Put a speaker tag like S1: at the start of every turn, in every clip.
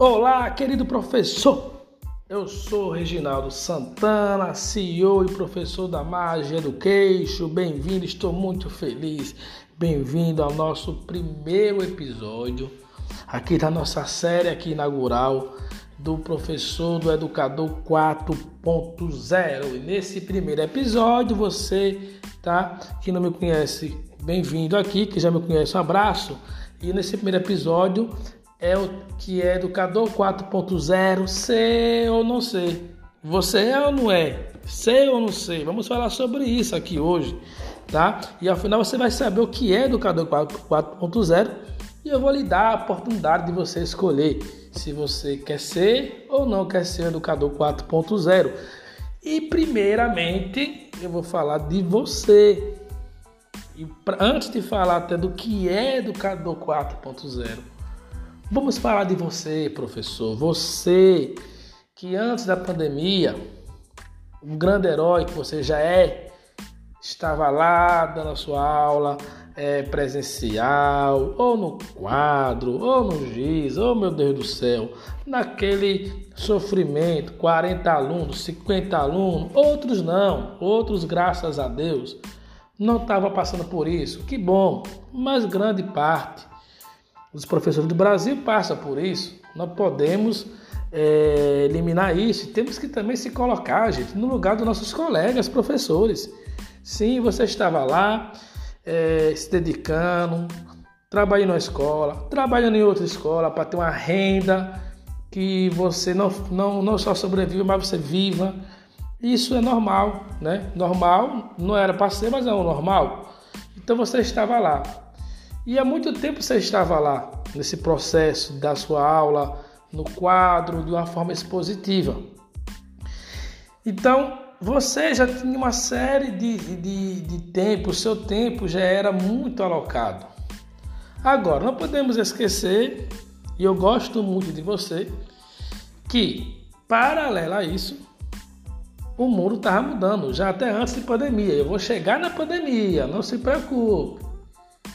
S1: Olá, querido professor. Eu sou Reginaldo Santana, CEO e professor da Magia Education. Bem-vindo, estou muito feliz. Bem-vindo ao nosso primeiro episódio aqui da nossa série aqui inaugural do professor do educador 4.0. E nesse primeiro episódio, você, tá, que não me conhece, bem-vindo aqui, que já me conhece, um abraço. E nesse primeiro episódio é o que é educador 4.0, sei ou não sei. Você é ou não é? Sei ou não sei? Vamos falar sobre isso aqui hoje, tá? E ao final você vai saber o que é educador 4.0 e eu vou lhe dar a oportunidade de você escolher se você quer ser ou não quer ser educador 4.0. E primeiramente eu vou falar de você. E pra, antes de falar até do que é educador 4.0, Vamos falar de você, professor. Você que antes da pandemia, um grande herói que você já é, estava lá dando a sua aula é, presencial, ou no quadro, ou no giz, oh meu Deus do céu, naquele sofrimento, 40 alunos, 50 alunos, outros não, outros, graças a Deus, não estavam passando por isso. Que bom, mas grande parte os professores do Brasil passam por isso. Não podemos é, eliminar isso. Temos que também se colocar, gente, no lugar dos nossos colegas professores. Sim, você estava lá é, se dedicando, trabalhando na escola, trabalhando em outra escola para ter uma renda que você não, não, não só sobrevive, mas você viva. Isso é normal, né? Normal não era para ser, mas é o normal. Então você estava lá. E há muito tempo você estava lá, nesse processo da sua aula, no quadro, de uma forma expositiva. Então, você já tinha uma série de, de, de tempo, o seu tempo já era muito alocado. Agora, não podemos esquecer, e eu gosto muito de você, que, paralelo a isso, o mundo estava mudando, já até antes da pandemia. Eu vou chegar na pandemia, não se preocupe.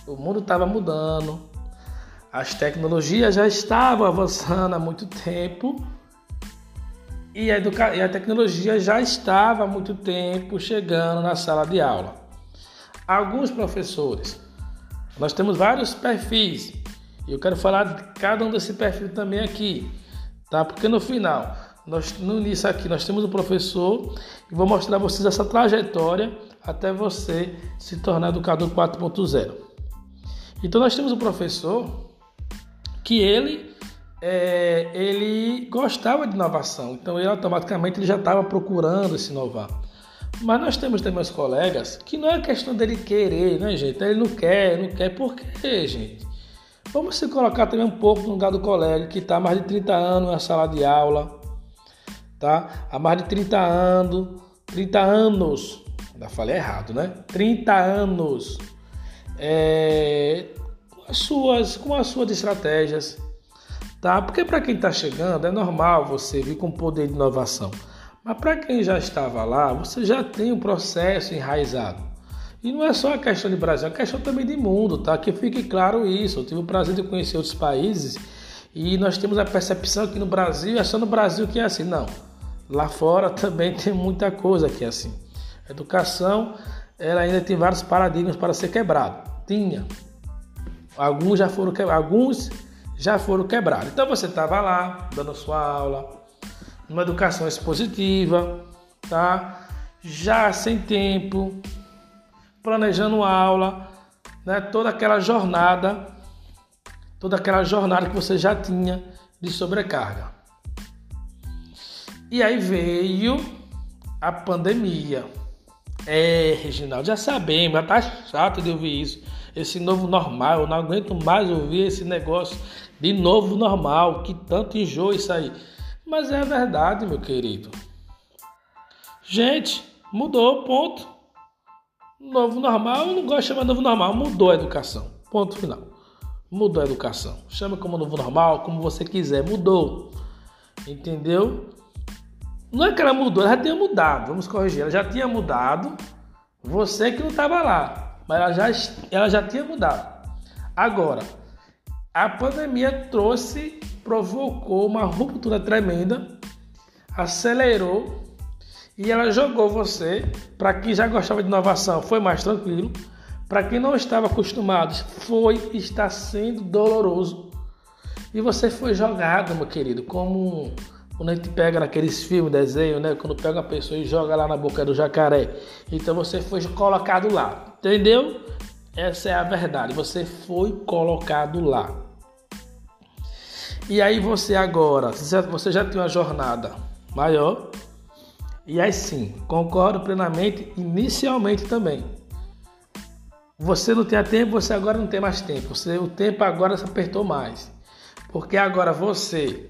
S1: O mundo estava mudando, as tecnologias já estavam avançando há muito tempo e a, educa... e a tecnologia já estava há muito tempo chegando na sala de aula. Alguns professores, nós temos vários perfis e eu quero falar de cada um desse perfil também aqui, tá? Porque no final, nós, no início aqui, nós temos o professor e vou mostrar a vocês essa trajetória até você se tornar educador 4.0. Então nós temos um professor que ele é, ele gostava de inovação, então ele automaticamente ele já estava procurando se inovar. Mas nós temos também os colegas que não é questão dele querer, né, gente? Ele não quer, não quer, por quê, gente? Vamos se colocar também um pouco no lugar do colega que está há mais de 30 anos na sala de aula, tá? Há mais de 30 anos, 30 anos, ainda falei errado, né? 30 anos é, suas, com as suas estratégias, tá? Porque para quem está chegando é normal você vir com poder de inovação, mas para quem já estava lá, você já tem um processo enraizado. E não é só a questão de Brasil, é a questão também de mundo, tá? Que fique claro isso. Eu tive o prazer de conhecer outros países e nós temos a percepção que no Brasil é só no Brasil que é assim. Não. Lá fora também tem muita coisa que é assim. A educação, ela ainda tem vários paradigmas para ser quebrado tinha. Alguns já foram quebrados, alguns já foram quebrados. Então você estava lá dando sua aula, numa educação expositiva, tá? Já sem tempo, planejando aula, né? Toda aquela jornada, toda aquela jornada que você já tinha de sobrecarga. E aí veio a pandemia. É, Reginaldo, já sabemos, já tá chato de ouvir isso. Esse novo normal, eu não aguento mais ouvir esse negócio de novo normal, que tanto enjoa isso aí. Mas é verdade, meu querido. Gente, mudou, ponto. Novo normal, eu não gosto de chamar novo normal, mudou a educação. Ponto final. Mudou a educação. Chama como novo normal, como você quiser, mudou. Entendeu? Não é que ela mudou, ela já tinha mudado. Vamos corrigir, ela já tinha mudado. Você que não estava lá, mas ela já, ela já tinha mudado. Agora, a pandemia trouxe, provocou uma ruptura tremenda, acelerou e ela jogou você. Para quem já gostava de inovação, foi mais tranquilo. Para quem não estava acostumado, foi está sendo doloroso. E você foi jogado, meu querido, como quando a gente pega naqueles filmes, desenho, né? Quando pega uma pessoa e joga lá na boca do jacaré. Então você foi colocado lá, entendeu? Essa é a verdade. Você foi colocado lá. E aí você agora, você já tem uma jornada maior. E aí sim, concordo plenamente, inicialmente também. Você não tinha tempo, você agora não tem mais tempo. Você, o tempo agora se apertou mais. Porque agora você,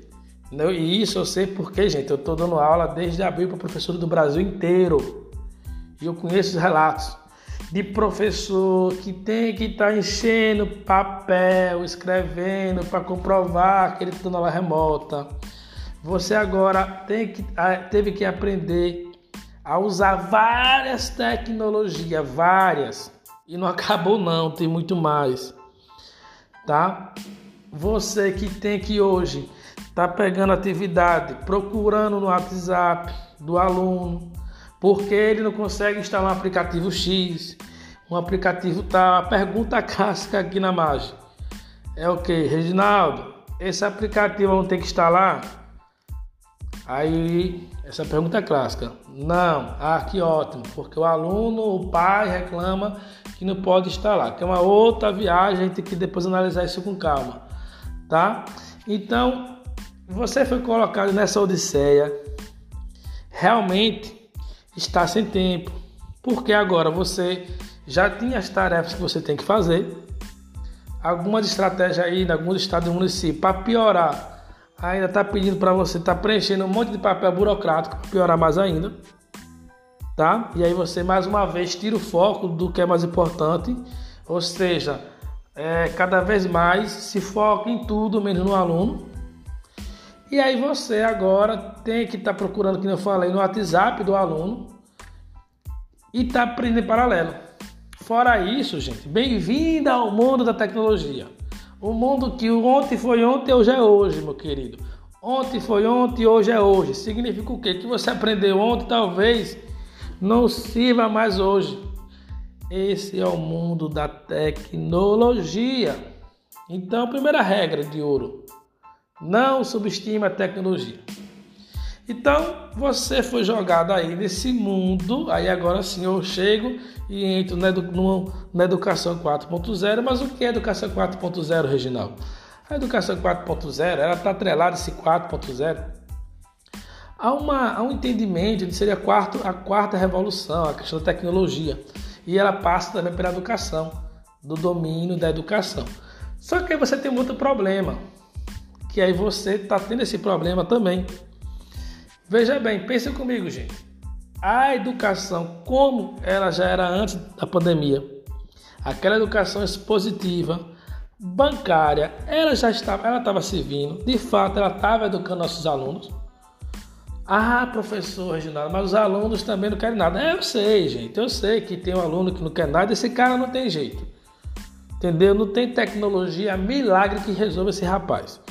S1: e isso eu sei porque, gente, eu estou dando aula desde abril para professores do Brasil inteiro. E eu conheço os relatos de professor que tem que estar tá enchendo papel, escrevendo para comprovar que ele está na aula remota. Você agora tem que, teve que aprender a usar várias tecnologias, várias. E não acabou não, tem muito mais. Tá? Você que tem que hoje tá pegando atividade, procurando no WhatsApp do aluno, porque ele não consegue instalar um aplicativo X, um aplicativo a pergunta clássica aqui na margem é o que, Reginaldo? Esse aplicativo vão ter que instalar? Aí, essa pergunta é clássica. Não, ah, que ótimo, porque o aluno, o pai reclama que não pode instalar, que é uma outra viagem, a gente tem que depois analisar isso com calma, tá? Então, você foi colocado nessa odisseia, realmente está sem tempo, porque agora você já tinha as tarefas que você tem que fazer, algumas estratégias aí alguns estados do município para piorar, ainda está pedindo para você estar tá preenchendo um monte de papel burocrático para piorar mais ainda, tá? E aí você mais uma vez tira o foco do que é mais importante, ou seja, é, cada vez mais se foca em tudo menos no aluno. E aí você agora tem que estar tá procurando, como eu falei, no WhatsApp do aluno e tá aprendendo paralelo. Fora isso, gente, bem-vinda ao mundo da tecnologia. O mundo que ontem foi ontem, hoje é hoje, meu querido. Ontem foi ontem, hoje é hoje. Significa o quê? Que você aprendeu ontem, talvez não sirva mais hoje. Esse é o mundo da tecnologia. Então, primeira regra de ouro: não subestime a tecnologia. Então, você foi jogado aí nesse mundo, aí agora sim eu chego e entro na, edu na educação 4.0, mas o que é educação 4.0, Reginaldo? A educação 4.0, ela está atrelada a esse 4.0 há, há um entendimento de seria a quarta, a quarta revolução, a questão da tecnologia, e ela passa também pela educação, do domínio da educação. Só que aí você tem um outro problema, que aí você está tendo esse problema também Veja bem, pense comigo, gente. A educação, como ela já era antes da pandemia, aquela educação expositiva, bancária, ela já estava, ela estava servindo. De fato, ela estava educando nossos alunos. Ah, professor Reginaldo, mas os alunos também não querem nada. É, eu sei, gente. Eu sei que tem um aluno que não quer nada. Esse cara não tem jeito. Entendeu? Não tem tecnologia milagre que resolva esse rapaz.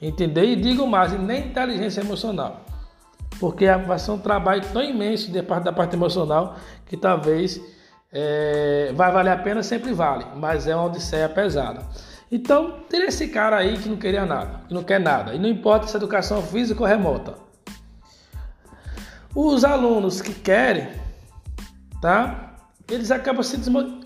S1: Entendeu? E digo mais, nem inteligência emocional porque vai ser um trabalho tão imenso de parte da parte emocional que talvez é, vai valer a pena, sempre vale, mas é uma odisseia pesada. Então, tem esse cara aí que não queria nada, que não quer nada, e não importa se é educação física ou remota. Os alunos que querem, tá? Eles acabam se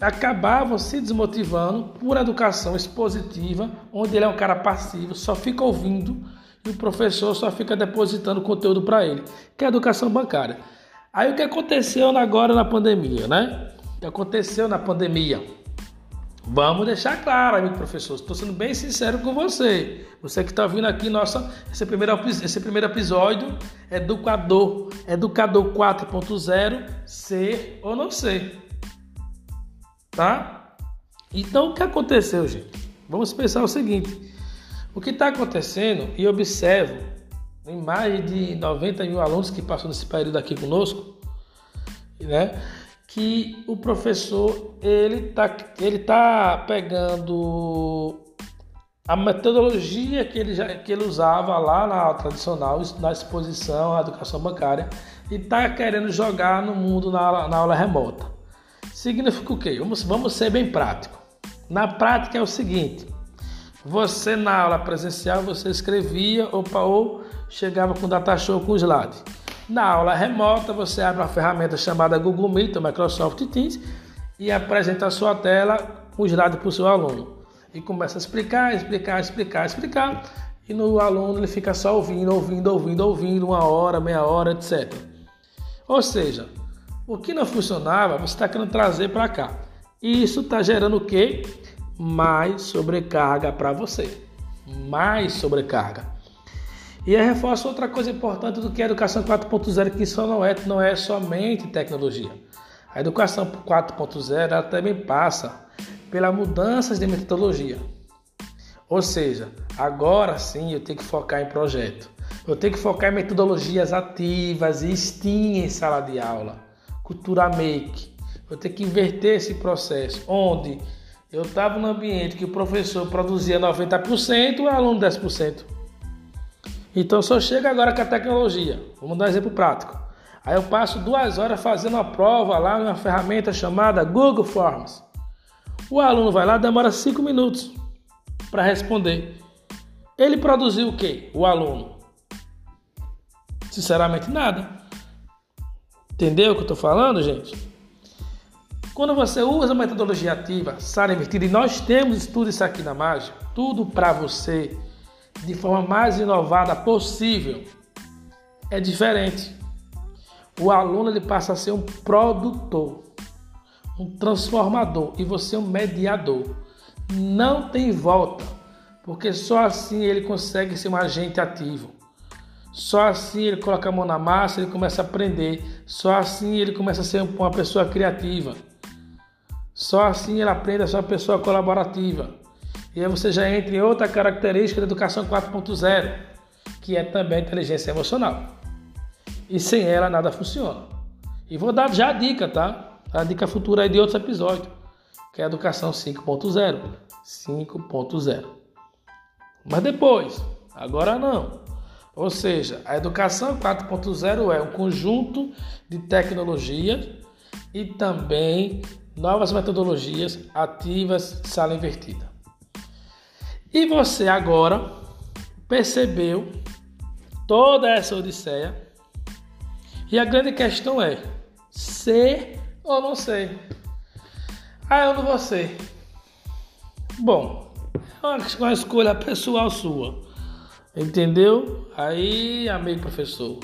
S1: acabavam se desmotivando por educação expositiva, onde ele é um cara passivo, só fica ouvindo e o professor só fica depositando conteúdo para ele, que é a educação bancária. Aí o que aconteceu agora na pandemia, né? O que aconteceu na pandemia? Vamos deixar claro, amigo professor, estou sendo bem sincero com você. Você que está vindo aqui, nossa, esse primeiro, esse primeiro episódio, Educador, Educador 4.0, ser ou não ser. Tá? Então o que aconteceu, gente? Vamos pensar o seguinte: o que está acontecendo, e observo em mais de 90 mil alunos que passam nesse período aqui conosco, né? que o professor ele está ele tá pegando a metodologia que ele, já, que ele usava lá na tradicional, na exposição à educação bancária, e está querendo jogar no mundo na, na aula remota. Significa o quê? Vamos, vamos ser bem prático. Na prática é o seguinte: você na aula presencial você escrevia ou, ou chegava com data show com slide. Na aula remota você abre uma ferramenta chamada Google Meet ou Microsoft Teams e apresenta a sua tela com slide para o seu aluno. E começa a explicar, explicar, explicar, explicar. E no aluno ele fica só ouvindo, ouvindo, ouvindo, ouvindo, uma hora, meia hora, etc. Ou seja, o que não funcionava, você está querendo trazer para cá. E isso está gerando o quê? Mais sobrecarga para você. Mais sobrecarga. E eu reforço outra coisa importante do que a educação 4.0, que isso não é, não é somente tecnologia. A educação 4.0 também passa pelas mudanças de metodologia. Ou seja, agora sim eu tenho que focar em projeto. Eu tenho que focar em metodologias ativas e em sala de aula. Cultura Make. Eu tenho que inverter esse processo, onde eu estava no ambiente que o professor produzia 90% e o aluno 10%. Então só chega agora com a tecnologia. Vamos dar um exemplo prático. Aí eu passo duas horas fazendo a prova lá numa ferramenta chamada Google Forms. O aluno vai lá, demora cinco minutos para responder. Ele produziu o quê? O aluno Sinceramente, nada. Entendeu o que eu estou falando, gente? Quando você usa a metodologia ativa, sala invertida, e nós temos estudo isso aqui na Mágica, tudo para você, de forma mais inovada possível, é diferente. O aluno ele passa a ser um produtor, um transformador, e você um mediador. Não tem volta, porque só assim ele consegue ser um agente ativo. Só assim ele coloca a mão na massa, ele começa a aprender. Só assim ele começa a ser uma pessoa criativa. Só assim ele aprende a ser uma pessoa colaborativa. E aí você já entra em outra característica da educação 4.0, que é também a inteligência emocional. E sem ela nada funciona. E vou dar já a dica, tá? A dica futura aí de outros episódios, que é a educação 5.0. 5.0. Mas depois, agora não. Ou seja, a educação 4.0 é um conjunto de tecnologias e também novas metodologias ativas de sala invertida. E você agora percebeu toda essa odisseia e a grande questão é ser ou não ser. Ah, eu não vou ser. Bom, é uma escolha pessoal sua. Entendeu? Aí, amigo professor,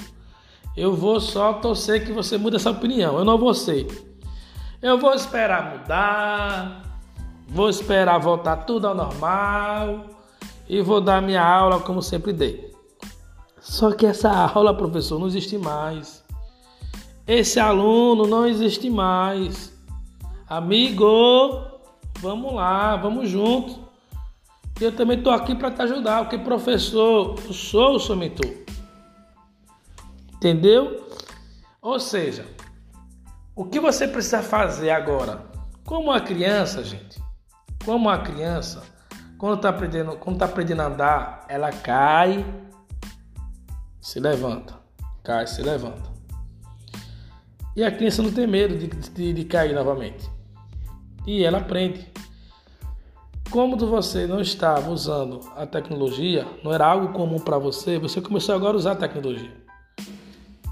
S1: eu vou só torcer que você mude essa opinião. Eu não vou ser. Eu vou esperar mudar, vou esperar voltar tudo ao normal e vou dar minha aula como sempre dei. Só que essa aula, professor, não existe mais. Esse aluno não existe mais. Amigo, vamos lá, vamos junto. Eu também estou aqui para te ajudar, porque professor, eu sou o seu mentor. Entendeu? Ou seja, o que você precisa fazer agora? Como a criança, gente, como a criança, quando está aprendendo, quando tá aprendendo a andar, ela cai, se levanta, cai, se levanta. E a criança não tem medo de, de, de cair novamente. E ela aprende. Como você não estava usando a tecnologia, não era algo comum para você, você começou agora a usar a tecnologia.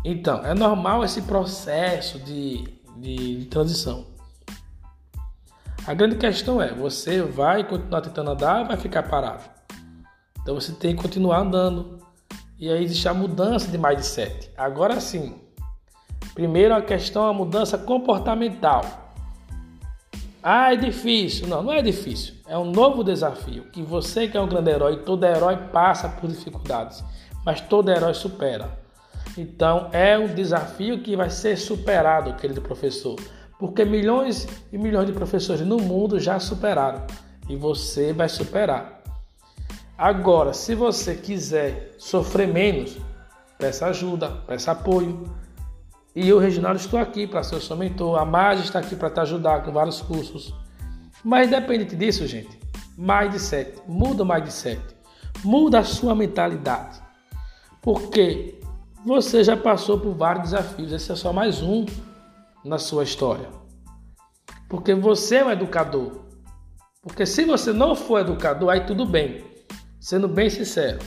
S1: Então, é normal esse processo de, de, de transição. A grande questão é: você vai continuar tentando andar ou vai ficar parado? Então você tem que continuar andando. E aí existe a mudança de mindset. Agora sim, primeiro a questão é a mudança comportamental. Ah, é difícil. Não, não é difícil. É um novo desafio. Que você que é um grande herói, todo herói passa por dificuldades, mas todo herói supera. Então é um desafio que vai ser superado, querido professor, porque milhões e milhões de professores no mundo já superaram e você vai superar. Agora, se você quiser sofrer menos, peça ajuda, peça apoio. E eu, Reginaldo, estou aqui para ser o seu mentor. A Marge está aqui para te ajudar com vários cursos. Mas independente disso, gente, mindset, muda o mindset, muda a sua mentalidade. Porque você já passou por vários desafios, esse é só mais um na sua história. Porque você é um educador. Porque se você não for educador, aí tudo bem. Sendo bem sincero,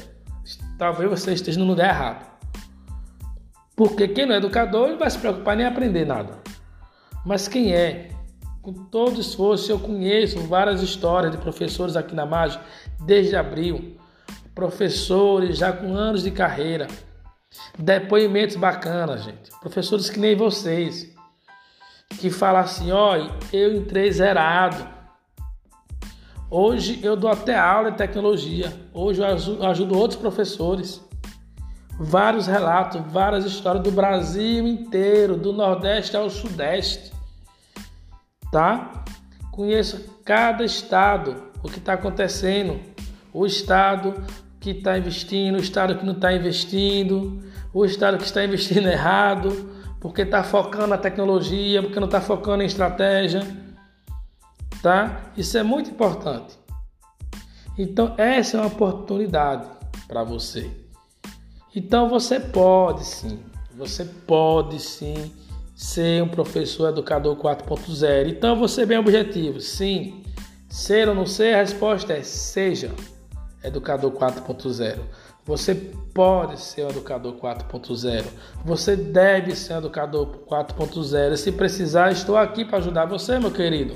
S1: talvez você esteja no lugar errado. Porque quem não é educador não vai se preocupar nem aprender nada. Mas quem é, com todo esforço, eu conheço várias histórias de professores aqui na Mágica desde abril. Professores já com anos de carreira. Depoimentos bacanas, gente. Professores que nem vocês. Que falam assim: olha, eu entrei zerado. Hoje eu dou até aula de tecnologia. Hoje eu ajudo outros professores. Vários relatos, várias histórias do Brasil inteiro, do Nordeste ao Sudeste. Tá? Conheço cada estado, o que está acontecendo, o estado que está investindo, o estado que não está investindo, o estado que está investindo errado, porque está focando na tecnologia, porque não está focando em estratégia tá? Isso é muito importante. Então, essa é uma oportunidade para você. Então, você pode sim, você pode sim ser um professor educador 4.0. Então, você bem objetivo, sim. Ser ou não ser, a resposta é seja educador 4.0. Você pode ser um educador 4.0. Você deve ser um educador 4.0. Se precisar, estou aqui para ajudar você, meu querido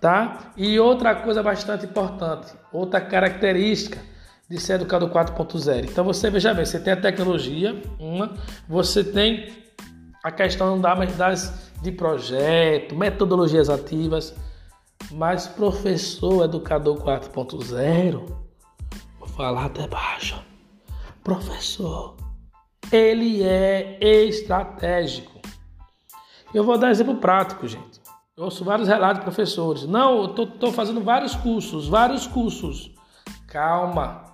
S1: tá? E outra coisa bastante importante, outra característica de ser educador 4.0. Então você veja bem, você tem a tecnologia, uma, você tem a questão das de projeto, metodologias ativas, mas professor educador 4.0, vou falar até baixo. Professor, ele é estratégico. Eu vou dar exemplo prático, gente. Eu ouço vários relatos de professores. Não, eu estou fazendo vários cursos, vários cursos. Calma,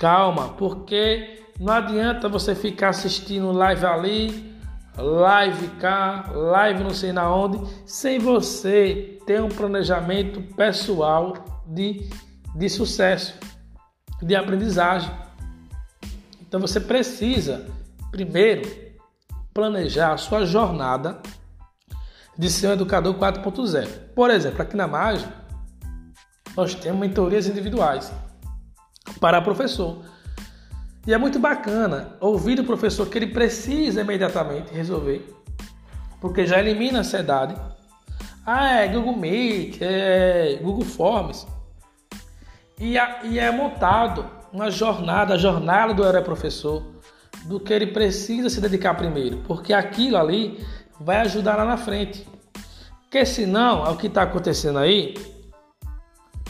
S1: calma, porque não adianta você ficar assistindo live ali, live cá, live não sei na onde, sem você ter um planejamento pessoal de, de sucesso, de aprendizagem. Então você precisa, primeiro, planejar a sua jornada de ser um educador 4.0. Por exemplo, aqui na MAGE, nós temos mentorias individuais para professor. E é muito bacana ouvir do professor que ele precisa imediatamente resolver, porque já elimina a ansiedade. Ah, é Google Meet, é Google Forms. E, e é montado uma jornada, a jornada do herói professor, do que ele precisa se dedicar primeiro, porque aquilo ali vai ajudar lá na frente. Porque senão, é o que está acontecendo aí,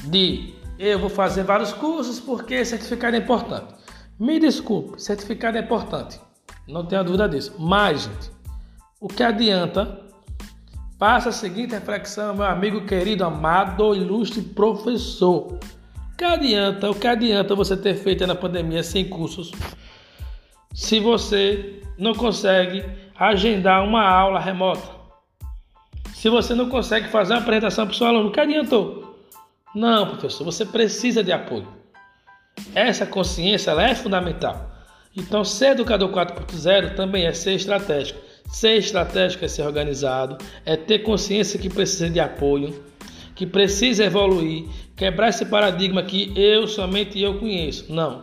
S1: de eu vou fazer vários cursos porque certificado é importante. Me desculpe, certificado é importante. Não tenha dúvida disso. Mas, gente, o que adianta? Faça a seguinte reflexão, meu amigo querido, amado, ilustre professor. O que adianta? O que adianta você ter feito na pandemia sem cursos? Se você não consegue agendar uma aula remota. Se você não consegue fazer uma apresentação para o seu aluno, que adiantou? Não, professor, você precisa de apoio. Essa consciência é fundamental. Então, ser educador 4.0 também é ser estratégico. Ser estratégico é ser organizado, é ter consciência que precisa de apoio, que precisa evoluir, quebrar esse paradigma que eu somente eu conheço. Não.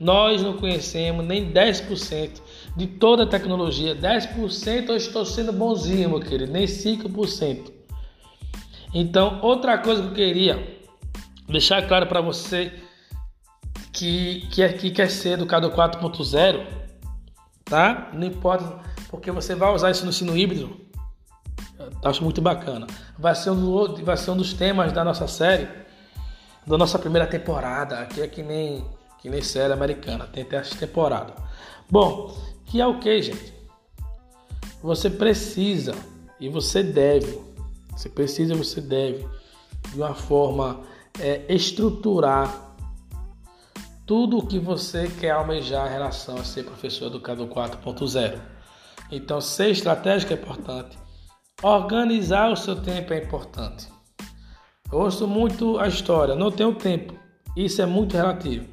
S1: Nós não conhecemos nem 10% de toda a tecnologia, 10% eu estou sendo bonzinho, meu querido, nem 5%. Então, outra coisa que eu queria deixar claro para você que, que, é, que quer ser educador 4.0, tá? Não importa, porque você vai usar isso no ensino híbrido, acho muito bacana. Vai ser, um, vai ser um dos temas da nossa série, da nossa primeira temporada. Aqui é que nem, que nem série americana, tem até essa temporada. Bom, que é o que, gente? Você precisa e você deve, você precisa e você deve, de uma forma é, estruturar tudo o que você quer almejar em relação a ser professor educador 4.0. Então, ser estratégico é importante. Organizar o seu tempo é importante. Eu ouço muito a história, não tenho tempo. Isso é muito relativo.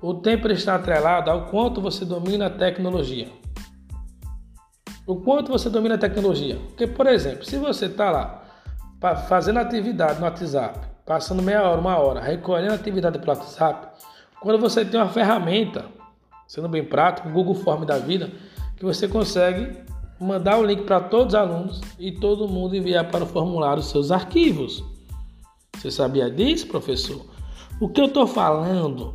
S1: O tempo está atrelado ao quanto você domina a tecnologia. O quanto você domina a tecnologia. Porque, por exemplo, se você está lá fazendo atividade no WhatsApp, passando meia hora, uma hora, recolhendo atividade pelo WhatsApp, quando você tem uma ferramenta, sendo bem prático, o Google Form da vida, que você consegue mandar o link para todos os alunos e todo mundo enviar para o formulário os seus arquivos. Você sabia disso, professor? O que eu estou falando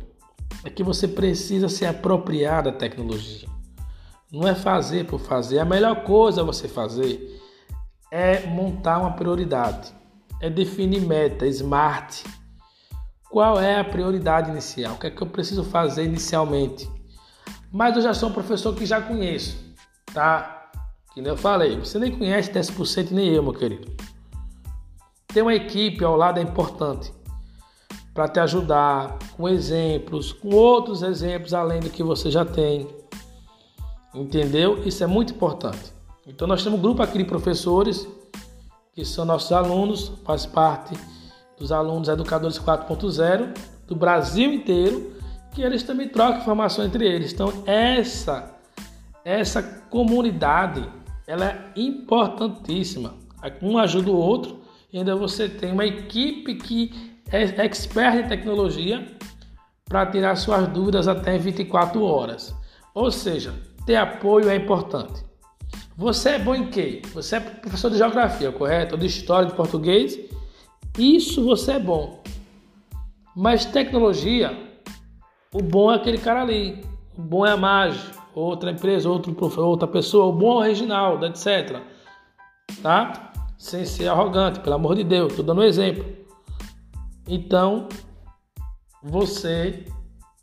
S1: é que você precisa se apropriar da tecnologia. Não é fazer por fazer. A melhor coisa você fazer é montar uma prioridade, é definir meta, smart. Qual é a prioridade inicial? O que é que eu preciso fazer inicialmente? Mas eu já sou um professor que já conheço, tá? Que nem eu falei, você nem conhece 10% nem eu, meu querido. Ter uma equipe ao lado é importante para te ajudar com exemplos, com outros exemplos além do que você já tem. Entendeu? Isso é muito importante. Então nós temos um grupo aqui de professores que são nossos alunos, faz parte dos alunos educadores 4.0 do Brasil inteiro, que eles também trocam informação entre eles. Então essa essa comunidade ela é importantíssima. Um ajuda o outro e ainda você tem uma equipe que é expert em tecnologia para tirar suas dúvidas até 24 horas. Ou seja, ter apoio é importante. Você é bom em quê? Você é professor de geografia, correto? Ou de história, de português? Isso você é bom. Mas tecnologia, o bom é aquele cara ali. O bom é a mágica, outra empresa, outro, outra pessoa. O bom é o Reginaldo, etc. Tá? Sem ser arrogante, pelo amor de Deus. Estou dando um exemplo. Então, você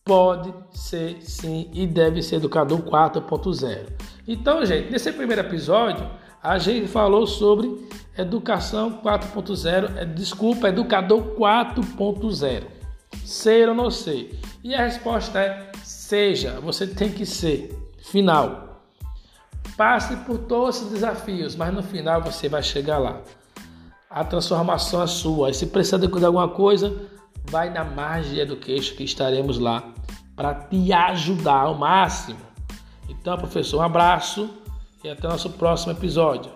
S1: pode ser sim e deve ser educador 4.0. Então, gente, nesse primeiro episódio, a gente falou sobre educação 4.0, é, desculpa, educador 4.0. Ser ou não ser? E a resposta é seja, você tem que ser. Final. Passe por todos os desafios, mas no final você vai chegar lá. A transformação é sua. E se precisar de alguma coisa, vai na Margem Education que estaremos lá para te ajudar ao máximo. Então, professor, um abraço e até o nosso próximo episódio.